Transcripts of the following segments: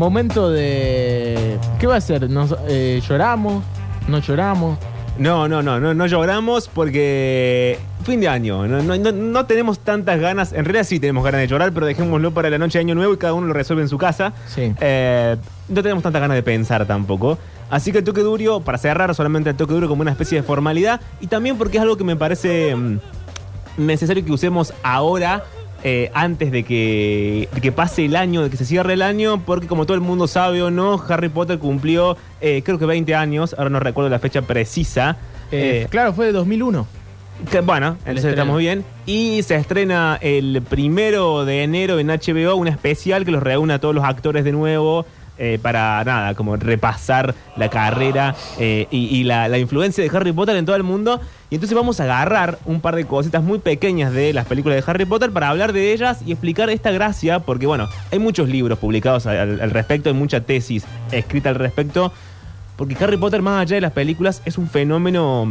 momento de. ¿Qué va a ser? Nos, eh, ¿Lloramos? ¿No lloramos? No, no, no, no, no lloramos porque fin de año, no, no- no- no tenemos tantas ganas, en realidad sí tenemos ganas de llorar, pero dejémoslo para la noche de año nuevo y cada uno lo resuelve en su casa. Sí. Eh, no tenemos tantas ganas de pensar tampoco. Así que el toque duro, para cerrar solamente el toque duro como una especie de formalidad y también porque es algo que me parece mm, necesario que usemos ahora. Eh, antes de que, de que pase el año, de que se cierre el año, porque como todo el mundo sabe o no, Harry Potter cumplió eh, creo que 20 años, ahora no recuerdo la fecha precisa. Eh, claro, fue de 2001. que, bueno, entonces estamos bien. Y se estrena el primero de enero en HBO, un especial que los reúne a todos los actores de nuevo. Eh, para nada, como repasar la carrera eh, y, la influencia de Harry Potter en todo el mundo. Y entonces vamos a agarrar un par de cositas muy pequeñas de las películas de Harry Potter para hablar de ellas y explicar esta gracia, porque bueno, hay muchos libros publicados al, al respecto, hay mucha tesis escrita al respecto, porque Harry Potter, más allá de las películas, es un fenómeno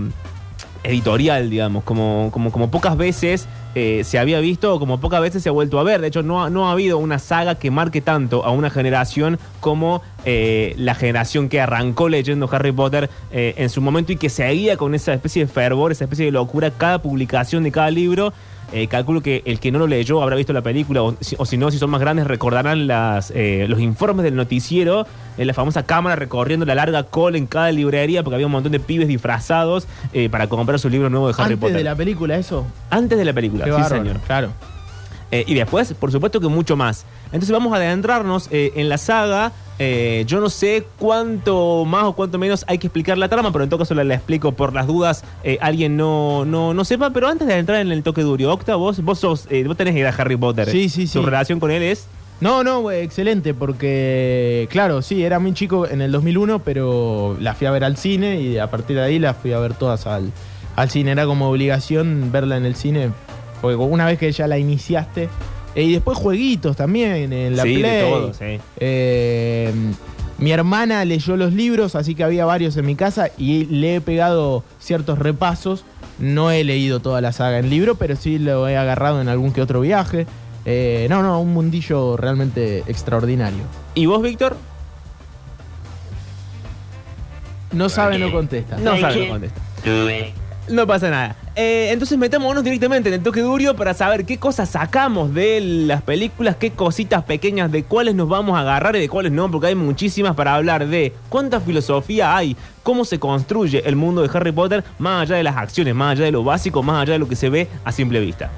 editorial, digamos, como, como, como pocas veces eh, se había visto o como pocas veces se ha vuelto a ver. De hecho, no no ha habido una saga que marque tanto a una generación como eh, la generación que arrancó leyendo Harry Potter eh, en su momento y que seguía con esa especie de fervor, esa especie de locura cada publicación de cada libro. Eh, calculo que el que no lo leyó habrá visto la película, o si, o si no, si son más grandes, recordarán las, eh, los informes del noticiero, en la famosa cámara recorriendo la larga cola en cada librería, porque había un montón de pibes disfrazados eh, para comprar su libro nuevo de Harry Antes Potter. de la película, eso. Antes de la película, Qué sí, señor. Claro. Eh, y después, por supuesto que mucho más. Entonces vamos a adentrarnos eh, en la saga. Eh, yo no sé cuánto más o cuánto menos hay que explicar la trama, pero en todo caso la, la explico por las dudas. alguien no, no, no sepa, pero antes de entrar en el toque duro, Octa, vos, vos, sos, vos tenés idea de Harry Potter. Sí, sí, Tu sí. relación con él es... No, no, excelente, porque, claro, sí, era muy chico en el 2001, pero la fui a ver al cine y a partir de ahí la fui a ver todas al, al cine. Era como obligación verla en el cine, porque una vez que ya la iniciaste. eh, y después jueguitos también en la sí, Play. de todo, sí. Eh, mi hermana leyó los libros, así que había varios en mi casa y le he pegado ciertos repasos. No he leído toda la saga en libro, pero sí lo he agarrado en algún que otro viaje. Eh, no, no, un mundillo realmente extraordinario. ¿Y vos, Víctor? No sabe, no contesta. No sabe, no contesta. No pasa nada. Eh, entonces metámonos directamente en el toque duro para saber qué cosas sacamos de las películas, qué cositas pequeñas, de cuáles nos vamos a agarrar y de cuáles no, porque hay muchísimas para hablar de cuánta filosofía hay, cómo se construye el mundo de Harry Potter, más allá de las acciones, más allá de lo básico, más allá de lo que se ve a simple vista.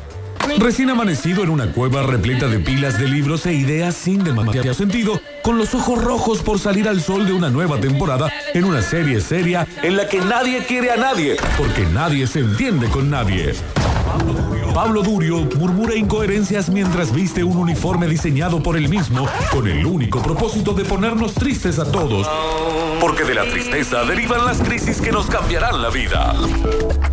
Recién amanecido en una cueva repleta de pilas de libros e ideas sin demasiado sentido, con los ojos rojos por salir al sol de una nueva temporada en una serie seria en la que nadie quiere a nadie, porque nadie se entiende con nadie. Pablo Durio murmura incoherencias mientras viste un uniforme diseñado por él mismo con el único propósito de ponernos tristes a todos. Porque de la tristeza derivan las crisis que nos cambiarán la vida.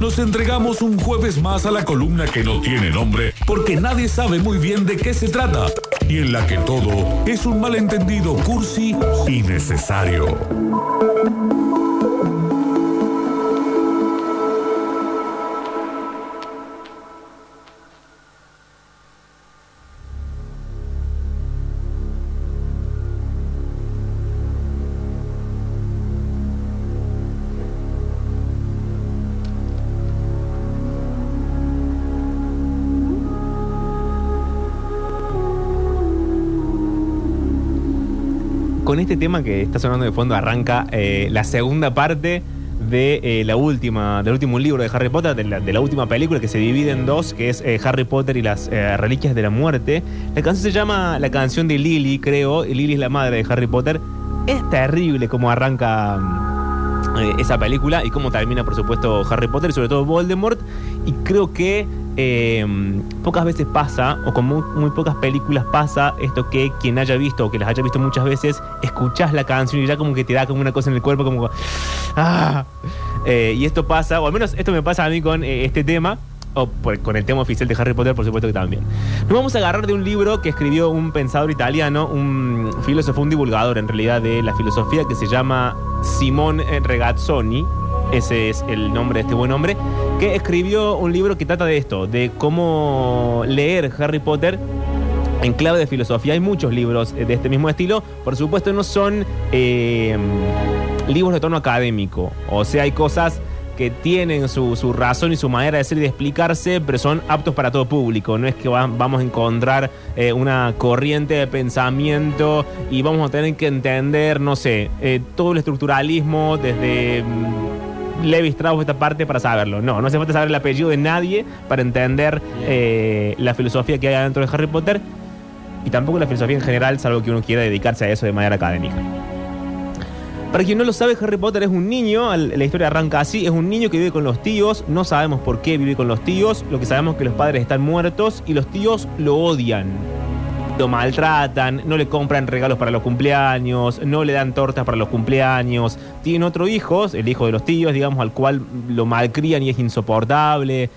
Nos entregamos un jueves más a la columna que no tiene nombre porque nadie sabe muy bien de qué se trata y en la que todo es un malentendido cursi y necesario. Con este tema que está sonando de fondo arranca eh, la segunda parte de eh, la última, del último libro de Harry Potter, de la, última película que se divide en dos, que es eh, Harry Potter y las Reliquias de la Muerte. La canción se llama La canción de Lily, creo, y Lily es la madre de Harry Potter. Es terrible cómo arranca mm, eh, esa película y cómo termina, por supuesto, Harry Potter y sobre todo Voldemort. Y creo que eh, pocas veces pasa, o con muy, muy pocas películas pasa, esto que quien haya visto o que las haya visto muchas veces, escuchás la canción y ya como que te da como una cosa en el cuerpo, como. ¡Ah! Eh, y esto pasa, o al menos esto me pasa a mí con eh, este tema. Con el tema oficial de Harry Potter, por supuesto que también. Nos vamos a agarrar de un libro que escribió un pensador italiano, un filósofo, un divulgador en realidad de la filosofía que se llama Simone Regazzoni. Ese es el nombre de este buen hombre. Que escribió un libro que trata de esto, de cómo leer Harry Potter en clave de filosofía. Hay muchos libros de este mismo estilo. Por supuesto, no son eh, libros de tono académico. O sea, hay cosas que tienen su, su razón y su manera de ser y de explicarse, pero son aptos para todo público. No es que va- vamos a encontrar eh, una corriente de pensamiento y vamos a tener que entender, no sé, eh, todo el estructuralismo desde... mm, Levi Strauss esta parte para saberlo. No, no hace falta saber el apellido de nadie para entender eh, la filosofía que hay adentro de Harry Potter y tampoco la filosofía en general, salvo que uno quiera dedicarse a eso de manera académica. Para quien no lo sabe, Harry Potter es un niño, la historia arranca así, es un niño que vive con los tíos, no sabemos por qué vive con los tíos, lo que sabemos es que los padres están muertos y los tíos lo odian. Lo maltratan, no le compran regalos para los cumpleaños, no le dan tortas para los cumpleaños. Tiene otro hijo, el hijo de los tíos, digamos, al cual lo malcrían y es insoportable.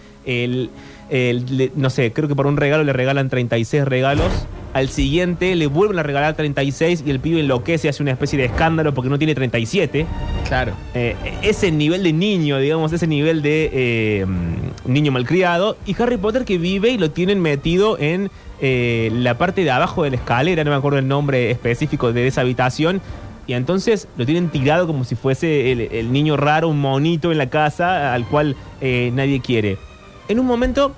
No sé, creo que por un regalo le regalan 36 regalos. Al siguiente le vuelven a regalar 36 y el pibe enloquece, hace una especie de escándalo porque no tiene 37. Claro. Eh, ese nivel de niño, digamos, ese nivel de eh, niño malcriado. Y Harry Potter que vive y lo tienen metido en eh, la parte de abajo de la escalera, no me acuerdo el nombre específico de esa habitación. Y entonces lo tienen tirado como si fuese el, el niño raro, un monito en la casa al cual nadie quiere. En un momento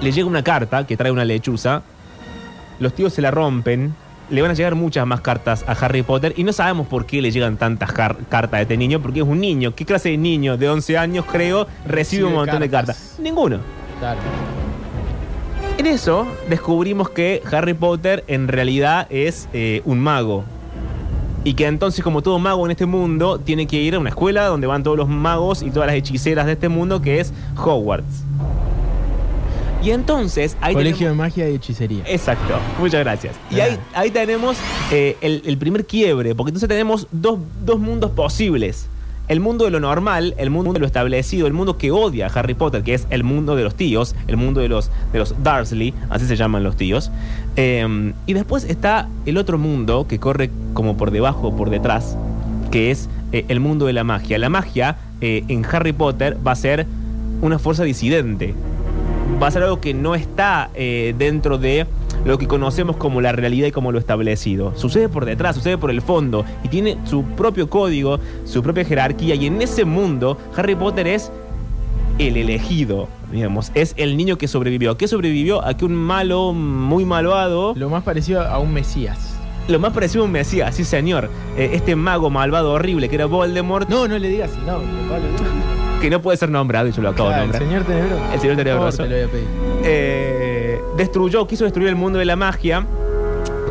le llega una carta que trae una lechuza. Los tíos se la rompen. Le van a llegar muchas más cartas a Harry Potter y no sabemos por qué le llegan tantas car- cartas a este niño, porque es un niño. ¿Qué clase de niño de 11 años, creo, recibe, Recibe un montón de cartas. cartas? Ninguno. Claro. En eso descubrimos que Harry Potter en realidad es eh, un mago. Y que entonces, como todo mago en este mundo, tiene que ir a una escuela donde van todos los magos y todas las hechiceras de este mundo, que es Hogwarts. Y entonces, ahí Colegio tenemos- de Magia y Hechicería. Exacto, muchas gracias. Y Ah. ahí, ahí tenemos eh, el, el primer quiebre, porque entonces tenemos dos, dos mundos posibles. El mundo de lo normal, el mundo de lo establecido, el mundo que odia a Harry Potter, que es el mundo de los tíos, el mundo de los, de los Dursley, así se llaman los tíos. Eh, y después está el otro mundo que corre como por debajo o por detrás, que es eh, el mundo de la magia. La magia eh, en Harry Potter va a ser una fuerza disidente va a ser algo que no está eh, dentro de lo que conocemos como la realidad y como lo establecido. Sucede por detrás, sucede por el fondo y tiene su propio código, su propia jerarquía y en ese mundo Harry Potter es el elegido, digamos, es el niño que sobrevivió. ¿A qué sobrevivió? A que un malo, muy malvado, Lo más parecido a un Mesías. lo más parecido a un mesías, sí señor, Eh, este mago malvado horrible que era Voldemort, No, no le digas el nombre, Pablo. Que no puede ser nombrado y yo lo acabo Claro, de el nombrar. señor Tenebroso. El señor Por favor, Tenebroso. te lo voy a pedir. eh, destruyó, quiso destruir el mundo de la magia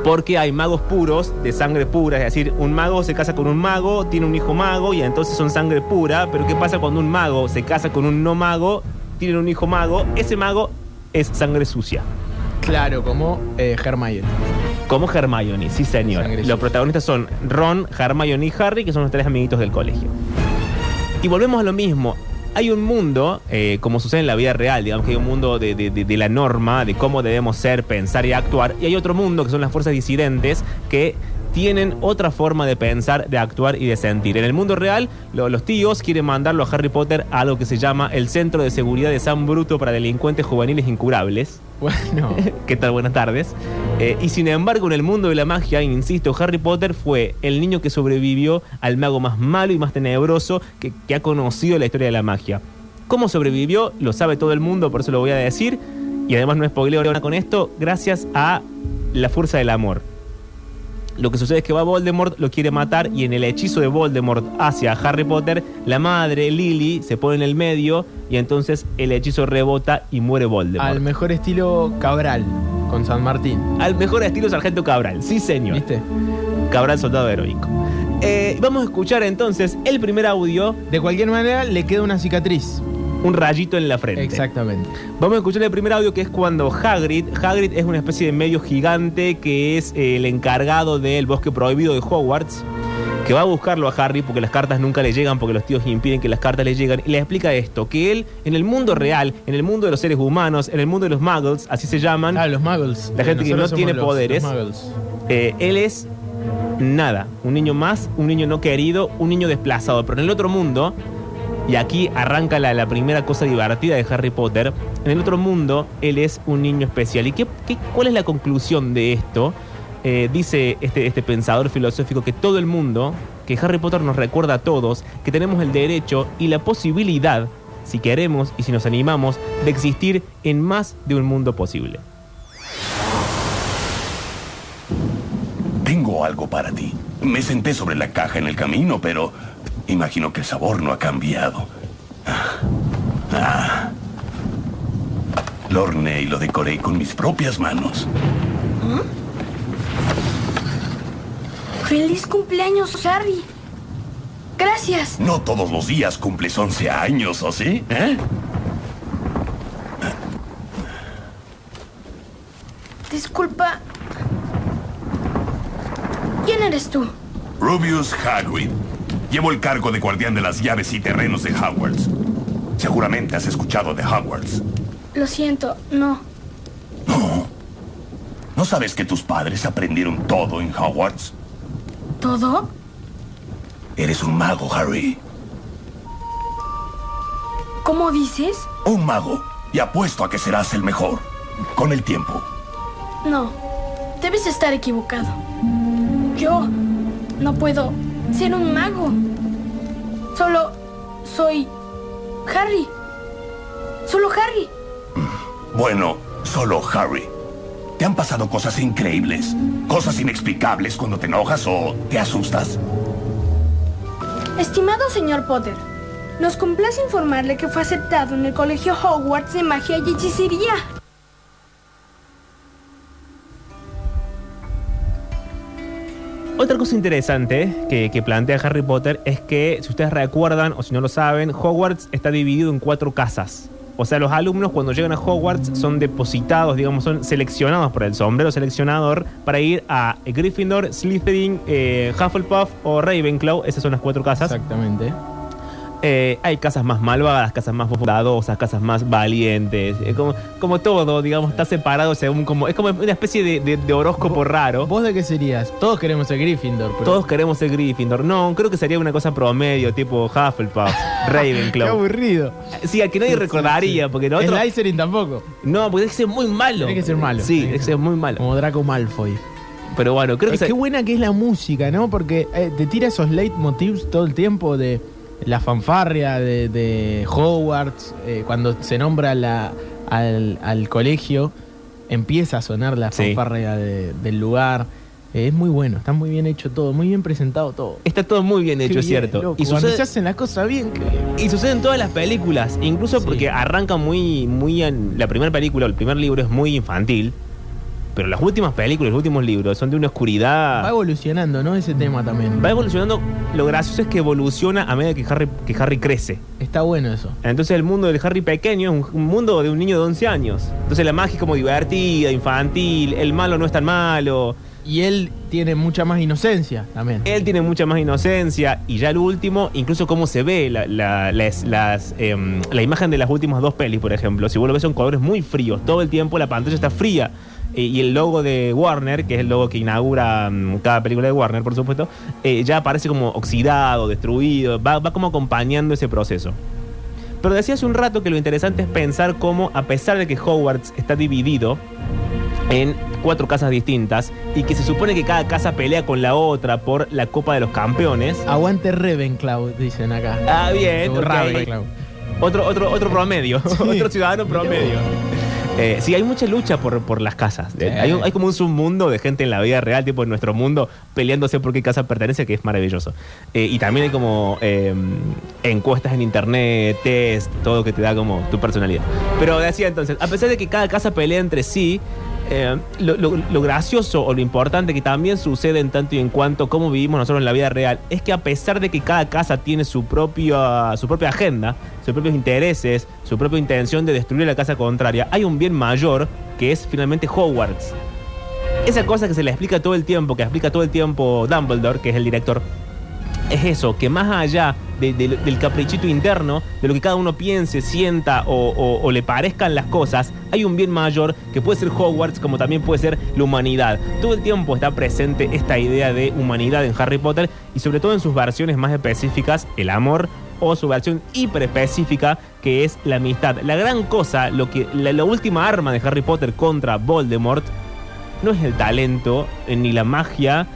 porque hay magos puros de sangre pura, es decir, un mago se casa con un mago, tiene un hijo mago y entonces son sangre pura, pero ¿qué pasa cuando un mago se casa con un no mago, tienen un hijo mago, ese mago es sangre sucia? Claro, como eh, Hermione. Como Hermione, sí señor. Sangre Los sucia. protagonistas son Ron, Hermione y Harry, que son los tres amiguitos del colegio. Y volvemos a lo mismo. Hay un mundo, eh, como sucede en la vida real, digamos que hay un mundo de, la norma, de cómo debemos ser, pensar y actuar, y hay otro mundo que son las fuerzas disidentes que tienen otra forma de pensar, de actuar y de sentir. En el mundo real, lo- los tíos quieren mandarlo a Harry Potter a lo que se llama el Centro de Seguridad de San Bruto para Delincuentes Juveniles Incurables. Bueno, ¿Qué tal? Buenas tardes. Eh, y sin embargo, en el mundo de la magia, insisto, Harry Potter fue el niño que sobrevivió al mago más malo y más tenebroso que, ha conocido la historia de la magia. ¿Cómo sobrevivió? Lo sabe todo el mundo, por eso lo voy a decir. Y además no spoileo con esto, gracias a la fuerza del amor. Lo que sucede es que va Voldemort, lo quiere matar y en el hechizo de Voldemort hacia Harry Potter, la madre Lily se pone en el medio y entonces el hechizo rebota y muere Voldemort. al mejor estilo Cabral, con San Martín. Al mejor estilo Sargento Cabral, sí señor. ¿Viste? Cabral Soldado Heroico. Eh, vamos a escuchar entonces el primer audio, De cualquier manera, le queda una cicatriz. Un rayito en la frente. Exactamente. Vamos a escuchar el primer audio que es cuando Hagrid, Hagrid es una especie de medio gigante que es eh, el encargado del bosque prohibido de Hogwarts, que va a buscarlo a Harry porque las cartas nunca le llegan, porque los tíos impiden que las cartas le lleguen, y le explica esto, que él en el mundo real, en el mundo de los seres humanos, en el mundo de los muggles, así se llaman, Ah, los muggles. La gente que no tiene los- poderes. los. Eh, él es nada, un niño más, un niño no querido, un niño desplazado. Pero en el otro mundo, Y aquí arranca la, primera cosa divertida de Harry Potter. En el otro mundo, él es un niño especial. ¿Y qué, qué- cuál es la conclusión de esto? Eh, dice este, este pensador filosófico que todo el mundo, que Harry Potter nos recuerda a todos, que tenemos el derecho y la posibilidad, si queremos y si nos animamos, de existir en más de un mundo posible. Tengo algo para ti. Me senté sobre la caja en el camino, pero imagino que el sabor no ha cambiado. Ah. Ah. Lo horneé y lo decoré con mis propias manos. ¡Feliz cumpleaños, Harry! Gracias. No todos los días cumples 11 años, ¿o sí? ¿Eh? Disculpa. ¿Quién eres tú? Rubius Hagrid. Llevo el cargo de guardián de las llaves y terrenos de Hogwarts. Seguramente has escuchado de Hogwarts. Lo siento, no. No. ¿No sabes que tus padres aprendieron todo en Hogwarts? ¿Todo? Eres un mago, Harry. ¿Cómo dices? Un mago. Y apuesto a que serás el mejor. Con el tiempo. No. Debes estar equivocado. Yo no puedo ser un mago. Solo soy Harry. Solo Harry. Bueno, solo Harry. ¿Te han pasado cosas increíbles? ¿Cosas inexplicables cuando te enojas o te asustas? Estimado señor Potter, nos complace informarle que fue aceptado en el Colegio Hogwarts de Magia y Hechicería. Otra cosa interesante que, plantea Harry Potter es que, si ustedes recuerdan o si no lo saben, Hogwarts está dividido en cuatro casas. O sea, los alumnos cuando llegan a Hogwarts son depositados, digamos, son seleccionados por el sombrero seleccionador para ir a Gryffindor, Slytherin, eh, Hufflepuff o Ravenclaw. Esas son las cuatro casas. Exactamente. Eh, hay casas más malvadas, casas más bondadosas, casas más valientes. Eh, como, como todo, digamos, está separado según como. Es como una especie de, de- de horóscopo raro. ¿Vos de qué serías? Todos queremos ser Gryffindor, pero... Todos queremos ser Gryffindor. No, creo que sería una cosa promedio, tipo Hufflepuff, Qué Ravenclaw. aburrido. Sí, a que nadie recordaría, porque el otro. Slytherin tampoco. No, porque tiene que ser muy malo. Tiene que ser malo. Sí, Tiene tiene que ser muy malo. Como Draco Malfoy. Pero bueno, creo que Es se- qué buena que es la música, ¿no? Porque eh, te tira esos leitmotivs todo el tiempo de la fanfarria de, de Hogwarts. eh, cuando se nombra la, al, al colegio, empieza a sonar la Sí. fanfarria de- del lugar. Eh, es muy bueno, está muy bien hecho todo, muy bien presentado todo. está todo muy bien hecho, es cierto. loco, Y Cuando sucede, se hacen las cosas bien, y sucede en todas las películas, incluso Sí. porque arranca muy, muy en, la primera película, el primer libro es muy infantil, pero las últimas películas, los últimos libros son de una Va oscuridad. evolucionando, ¿no? Ese tema también. Va evolucionando. Lo gracioso es que evoluciona a medida que Harry, que Harry crece. Está bueno eso. Entonces el mundo del Harry pequeño es un, un mundo de un niño de 11 años. Entonces la magia es como divertida, infantil, el malo no es tan malo. Y él tiene mucha más inocencia también. Él tiene mucha más inocencia y ya el último, incluso cómo se ve la, la- las- las, em, la imagen de las últimas dos pelis, por ejemplo. Si vos lo ves son colores muy fríos, todo el tiempo la pantalla está fría. Eh, y el logo de Warner, que es el logo que inaugura mm, cada película de Warner, por supuesto, eh, ya aparece como oxidado, destruido, va, va como acompañando ese proceso. Pero decía hace un rato que lo interesante es pensar cómo, a pesar de que Hogwarts está dividido, en cuatro casas distintas y que se supone que cada casa pelea con la otra por la Copa de los Campeones. Aguante Ravenclaw, dicen acá. Ah, bien, O ok. Ravenclaw. Otro, otro, otro promedio, otro ciudadano promedio. Eh, sí, hay mucha lucha por, por las casas. Sí. Hay, hay como un submundo de gente en la vida real, tipo en nuestro mundo, peleándose por qué casa pertenece, que es maravilloso. Eh, y también hay como eh, encuestas en internet, test, todo que te da como tu personalidad. Pero decía entonces, a pesar de que cada casa pelea entre sí, eh, lo, lo- lo gracioso o lo importante que también sucede en tanto y en cuanto cómo vivimos nosotros en la vida real es que a pesar de que cada casa tiene su propia, su propia agenda, sus propios intereses, su propia intención de destruir la casa contraria, hay un bien mayor que es finalmente Hogwarts. Esa cosa que se le explica todo el tiempo, que explica todo el tiempo Dumbledore, que es el director, es eso, que más allá de- de- del caprichito interno, de lo que cada uno piense, sienta o, le parezcan las cosas, hay un bien mayor que puede ser Hogwarts como también puede ser la humanidad. Todo el tiempo está presente esta idea de humanidad en Harry Potter y sobre todo en sus versiones más específicas, el amor o su versión hiper específica que es la amistad. La gran cosa, lo que, la, la última arma de Harry Potter contra Voldemort no es el talento, eh, ni la magia,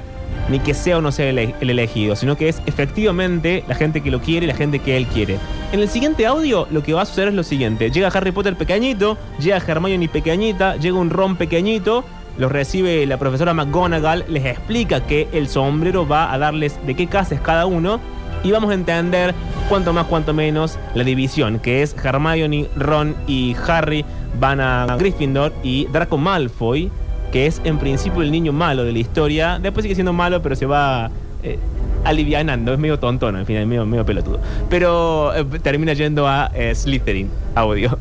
ni que sea o no sea el, el elegido, sino que es efectivamente la gente que lo quiere y la gente que él quiere. En el siguiente audio lo que va a suceder es lo siguiente. Llega Harry Potter pequeñito, llega Hermione pequeñita, llega un Ron pequeñito, los recibe la profesora McGonagall, les explica que el sombrero va a darles de qué casa es cada uno y vamos a entender cuanto más, cuanto menos la división, que es Hermione, Ron y Harry van a Gryffindor y Draco Malfoy, que es en principio el niño malo de la historia, después sigue siendo malo, pero se va eh, alivianando, es medio tontón, al final, medio, medio pelotudo. Pero eh, termina yendo a eh, Slytherin, audio.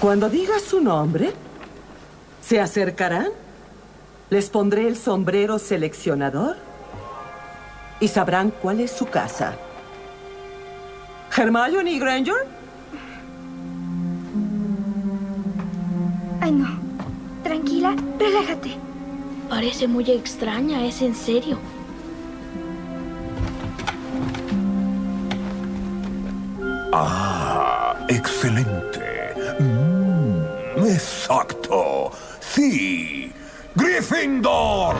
Cuando diga su nombre, se acercarán, les pondré el sombrero seleccionador y sabrán cuál es su casa. Hermione Granger, Ay, no. Tranquila, relájate. Parece muy extraña, ¿es en serio? Ah, excelente. Mm, exacto. Sí. Gryffindor.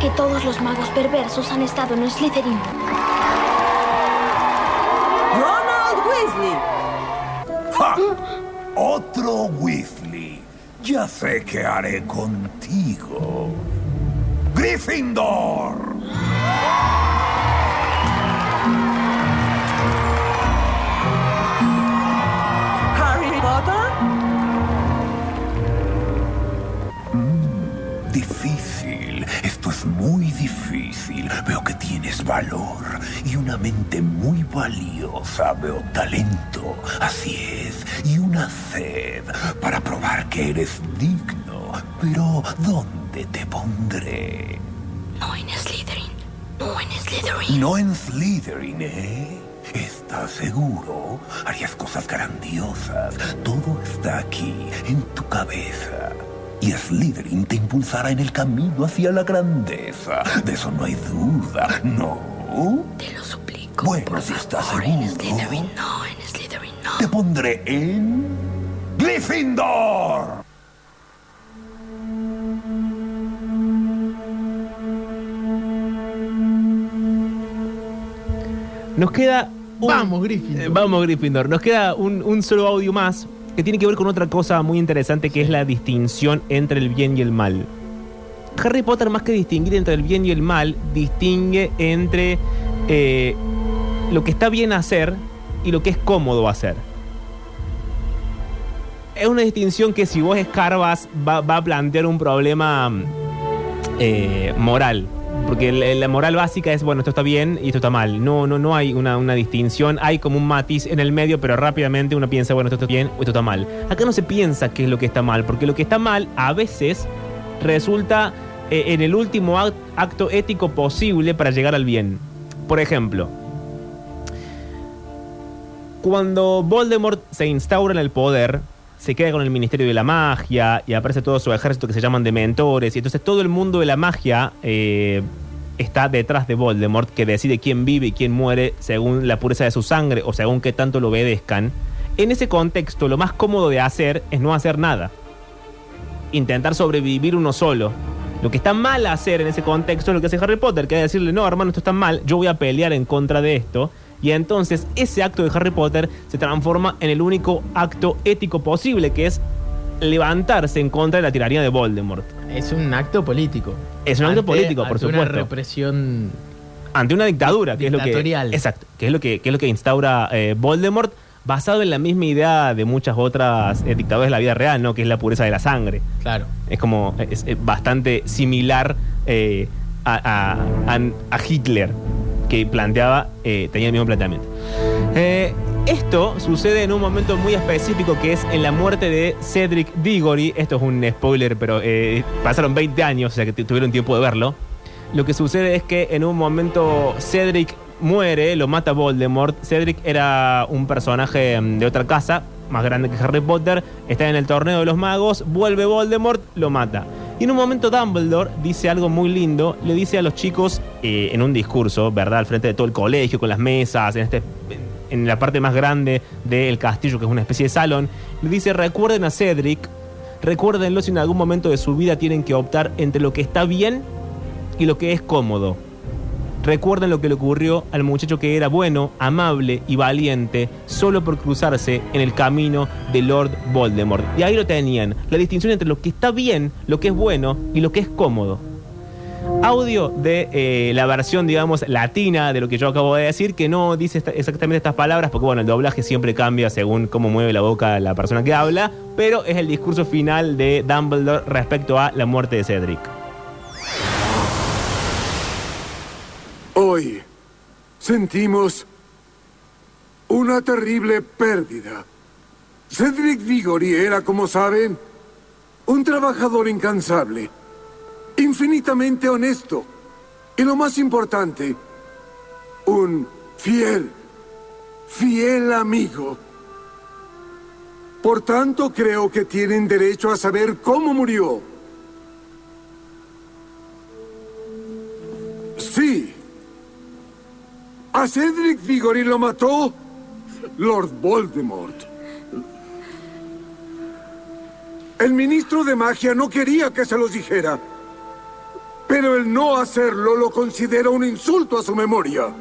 Que todos los magos perversos han estado en Slytherin. Ronald Weasley. ¡Ja! Otro Weasley. Ya sé qué haré contigo. Gryffindor. Es muy difícil. Veo que tienes valor y una mente muy valiosa. Veo talento. Así es. Y una sed para probar que eres digno. Pero ¿dónde te pondré? No en Slytherin. No en Slytherin. No en Slytherin, ¿eh? ¿Estás seguro? Harías cosas grandiosas. Todo está aquí, en tu cabeza. Y Slytherin te impulsará en el camino hacia la grandeza. De eso no hay duda, ¿no? Te lo suplico. Bueno, por si estás favor, en seguro. Slytherin no, en Slytherin no. Te pondré en... Gryffindor. Nos queda un- Vamos, Gryffindor. Eh, vamos, Gryffindor. Nos queda un, un solo audio más que tiene que ver con otra cosa muy interesante que es la distinción entre el bien y el mal. Harry Potter, más que distinguir entre el bien y el mal, distingue entre eh, lo que está bien hacer y lo que es cómodo hacer. Es una distinción que si vos escarbas va, va a plantear un problema eh, moral. Porque la, moral básica es, bueno, esto está bien y esto está mal. No, no, no hay una, una distinción. Hay como un matiz en el medio, pero rápidamente uno piensa, bueno, esto está bien o esto está mal. Acá no se piensa qué es lo que está mal, porque lo que está mal a veces resulta eh, en el último act- acto ético posible para llegar al bien. Por ejemplo, cuando Voldemort se instaura en el poder, se queda con el Ministerio de la Magia y aparece todo su ejército que se llaman dementores. Y entonces todo el mundo de la magia eh, está detrás de Voldemort, que decide quién vive y quién muere según la pureza de su sangre o según qué tanto lo obedezcan. En ese contexto, lo más cómodo de hacer es no hacer nada. Intentar sobrevivir uno solo. Lo que está mal hacer en ese contexto es lo que hace Harry Potter, que es decirle, no, hermano, esto está mal, yo voy a pelear en contra de esto. Y entonces ese acto de Harry Potter se transforma en el único acto ético posible, que es levantarse en contra de la tiranía de Voldemort. Es un acto político. Es un acto político, por ante Una supuesto. represión. Ante una dictadura, que es lo que. Exacto, que es lo que, que es lo que instaura eh, Voldemort, basado en la misma idea de muchas otras eh, dictaduras de la vida real, ¿no? Que es la pureza de la sangre. Claro. Es como. Es, es bastante similar eh, a, a- a- a Hitler, que planteaba. eh, tenía el mismo planteamiento. Eh, Esto sucede en un momento muy específico que es en la muerte de Cedric Diggory. Esto es un spoiler, pero eh, pasaron 20 años, o sea que tu- tuvieron tiempo de verlo. Lo que sucede es que en un momento Cedric muere, lo mata Voldemort. Cedric era un personaje mm, de otra casa, más grande que Harry Potter, está en el torneo de los magos, vuelve Voldemort, lo mata. Y en un momento Dumbledore dice algo muy lindo, le dice a los chicos eh, en un discurso, ¿verdad? Al frente de todo el colegio, con las mesas, en, este, en la parte más grande del castillo, que es una especie de salón, le dice, recuerden a Cedric, recuérdenlo si en algún momento de su vida tienen que optar entre lo que está bien y lo que es cómodo. Recuerden lo que le ocurrió al muchacho que era bueno, amable y valiente solo por cruzarse en el camino de Lord Voldemort. Y ahí lo tenían, la distinción entre lo que está bien, lo que es bueno y lo que es cómodo. Audio de eh, la versión, digamos, latina de lo que yo acabo de decir, que no dice exactamente estas palabras, porque bueno, el doblaje siempre cambia según cómo mueve la boca la persona que habla, pero es el discurso final de Dumbledore respecto a la muerte de Cedric. Hoy sentimos una terrible pérdida. Cedric Diggory era, como saben, un trabajador incansable, infinitamente honesto y lo más importante, un fiel, fiel amigo. Por tanto, creo que tienen derecho a saber cómo murió. Sí. A Cedric Diggory lo mató Lord Voldemort. El ministro de magia no quería que se los dijera. Pero el no hacerlo lo considera un insulto a su memoria.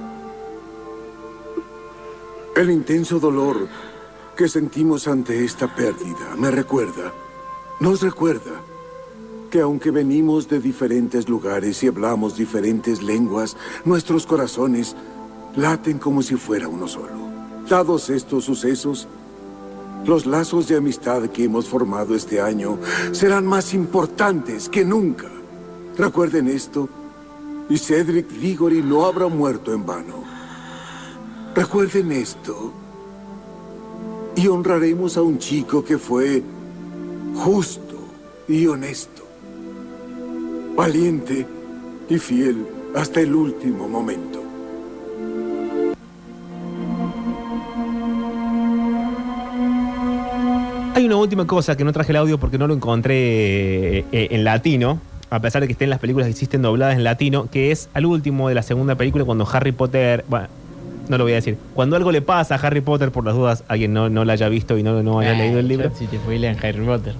El intenso dolor que sentimos ante esta pérdida me recuerda, nos recuerda, que aunque venimos de diferentes lugares y hablamos diferentes lenguas, nuestros corazones laten como si fuera uno solo. Dados estos sucesos, los lazos de amistad que hemos formado este año serán más importantes que nunca. Recuerden esto, y Cedric Diggory no habrá muerto en vano. Recuerden esto, y honraremos a un chico que fue justo y honesto, valiente y fiel hasta el último momento. Hay una última cosa que no traje el audio porque no lo encontré eh, en latino, a pesar de que estén las películas que existen dobladas en latino, que es al último de la segunda película cuando Harry Potter, bueno, no lo voy a decir, cuando algo le pasa a Harry Potter, por las dudas, alguien no, no la haya visto y no, no haya leído el libro. Si te fue en Harry Potter.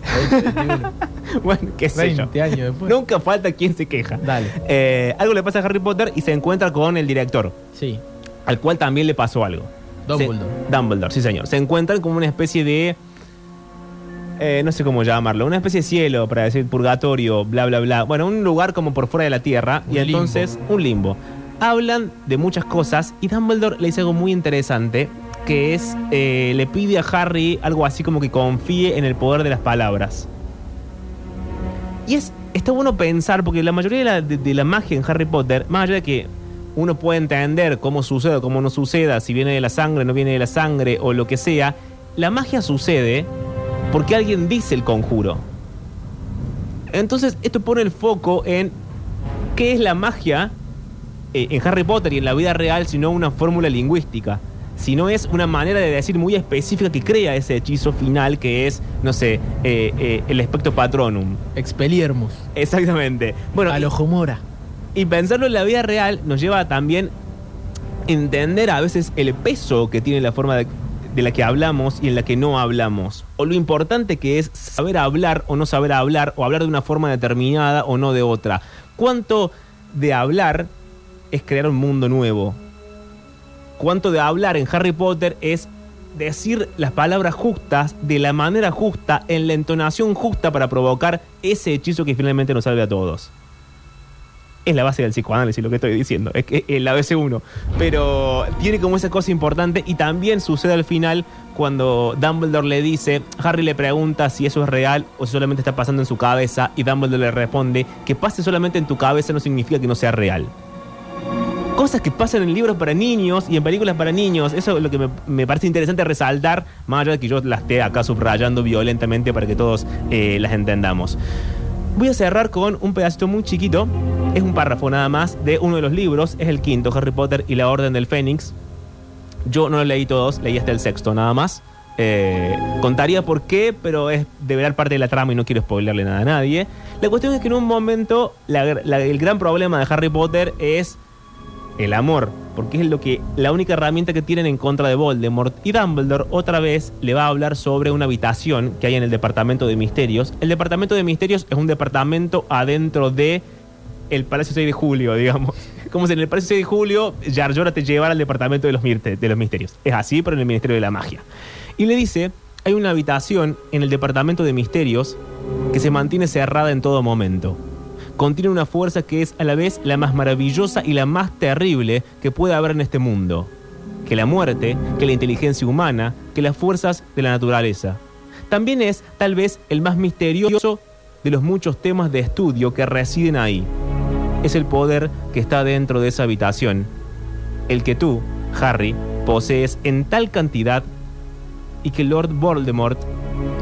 bueno, qué sé yo. 20 años después. Nunca falta quien se queja. Dale. Eh, algo le pasa a Harry Potter y se encuentra con el director, Sí. al cual también le pasó algo. Dumbledore. Se- Dumbledore, sí señor. Se encuentran como una especie de... eh, no sé cómo llamarlo, una especie de cielo, para decir purgatorio, bla, bla, bla. Bueno, un lugar como por fuera de la tierra y entonces un limbo. Hablan de muchas cosas y Dumbledore le dice algo muy interesante, que es, eh, le pide a Harry algo así como que confíe en el poder de las palabras. Y es, está bueno pensar, porque la mayoría de la, de- de la magia en Harry Potter, más allá de que uno puede entender cómo sucede o cómo no suceda, si viene de la sangre, no viene de la sangre o lo que sea, la magia sucede porque alguien dice el conjuro. Entonces, esto pone el foco en qué es la magia eh, en Harry Potter y en la vida real, sino una fórmula lingüística. Si no es una manera de decir muy específica que crea ese hechizo final que es, no sé, eh, eh, el espectro patronum. Expeliermus. Exactamente. Bueno, a lo Homora. y pensarlo en la vida real nos lleva a también entender a veces el peso que tiene la forma de, de la que hablamos y en la que no hablamos. O lo importante que es saber hablar o no saber hablar, o hablar de una forma determinada o no de otra. ¿Cuánto de hablar es crear un mundo nuevo? ¿Cuánto de hablar en Harry Potter es decir las palabras justas de la manera justa, en la entonación justa para provocar ese hechizo que finalmente nos salve a todos? Es la base del psicoanálisis lo que estoy diciendo, es que el ABC1, pero tiene como esa cosa importante y también sucede al final cuando Dumbledore le dice, Harry le pregunta si eso es real o si solamente está pasando en su cabeza y Dumbledore le responde que pase solamente en tu cabeza no significa que no sea real. cosas que pasan en libros para niños y en películas para niños. Eso es lo que me, parece interesante resaltar, más allá de que yo las esté acá subrayando violentamente para que todos eh, las entendamos. Voy a cerrar con un pedacito muy chiquito, es un párrafo nada más, de uno de los libros, es el quinto, Harry Potter y la Orden del Fénix. Yo no lo leí todos, leí hasta el sexto nada más. Eh, contaría por qué, pero es de verdad parte de la trama y no quiero spoilerle nada a nadie. La cuestión es que en un momento el gran problema de Harry Potter es el amor, porque es lo que la única herramienta que tienen en contra de Voldemort. Y Dumbledore otra vez le va a hablar sobre una habitación que hay en el departamento de misterios. El departamento de misterios es un departamento adentro de el Palacio 6 de Julio, digamos. Como si en el Palacio 6 de Julio Jar Jar te llevara al departamento de los, de los misterios. Es así, pero en el Ministerio de la Magia. Y le dice, hay una habitación en el departamento de misterios que se mantiene cerrada en todo momento. Contiene una fuerza que es a la vez la más maravillosa y la más terrible que puede haber en este mundo. Que la muerte, que la inteligencia humana, que las fuerzas de la naturaleza. También es tal vez el más misterioso de los muchos temas de estudio que residen ahí. Es el poder que está dentro de esa habitación. El que tú, Harry, posees en tal cantidad y que Lord Voldemort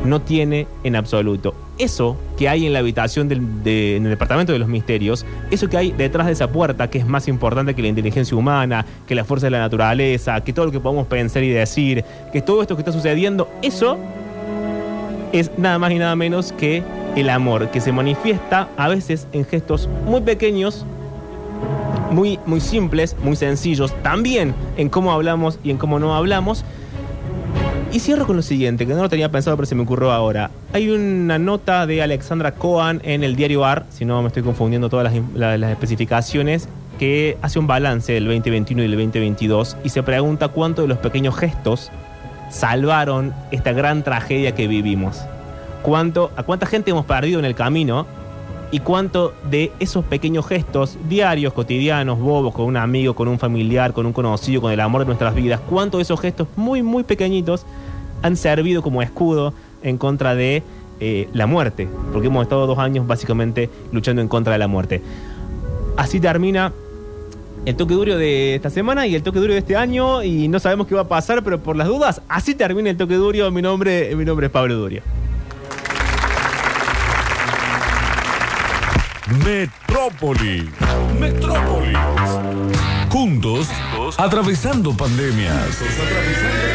no tiene en absoluto. Eso que hay en la habitación del, de- en el departamento de los misterios, eso que hay detrás de esa puerta, que es más importante que la inteligencia humana, que la fuerza de la naturaleza, que todo lo que podemos pensar y decir, que todo esto que está sucediendo, eso es nada más y nada menos que el amor, que se manifiesta a veces en gestos muy pequeños, muy, muy simples, muy sencillos, también en cómo hablamos y en cómo no hablamos. Y cierro con lo siguiente, que no lo tenía pensado, pero se me ocurrió ahora. Hay una nota de Alexandra Cohen en el diario AR, si no me estoy confundiendo todas las, las especificaciones, que hace un balance del 2021 y del 2022 y se pregunta cuánto de los pequeños gestos salvaron esta gran tragedia que vivimos. Cuánto, a cuánta gente hemos perdido en el camino y cuánto de esos pequeños gestos diarios, cotidianos, bobos, con un amigo, con un familiar, con un conocido, con el amor de nuestras vidas, cuánto de esos gestos muy, muy pequeñitos han servido como escudo en contra de eh, la muerte, porque hemos estado dos años básicamente luchando en contra de la muerte. Así termina el toque duro de esta semana y el toque duro de este año y no sabemos qué va a pasar, pero por las dudas, así termina el toque duro. Mi nombre, mi nombre es Pablo Durio. Metrópolis. Metrópolis. Juntos, atravesando pandemias. Atravesando pandemias.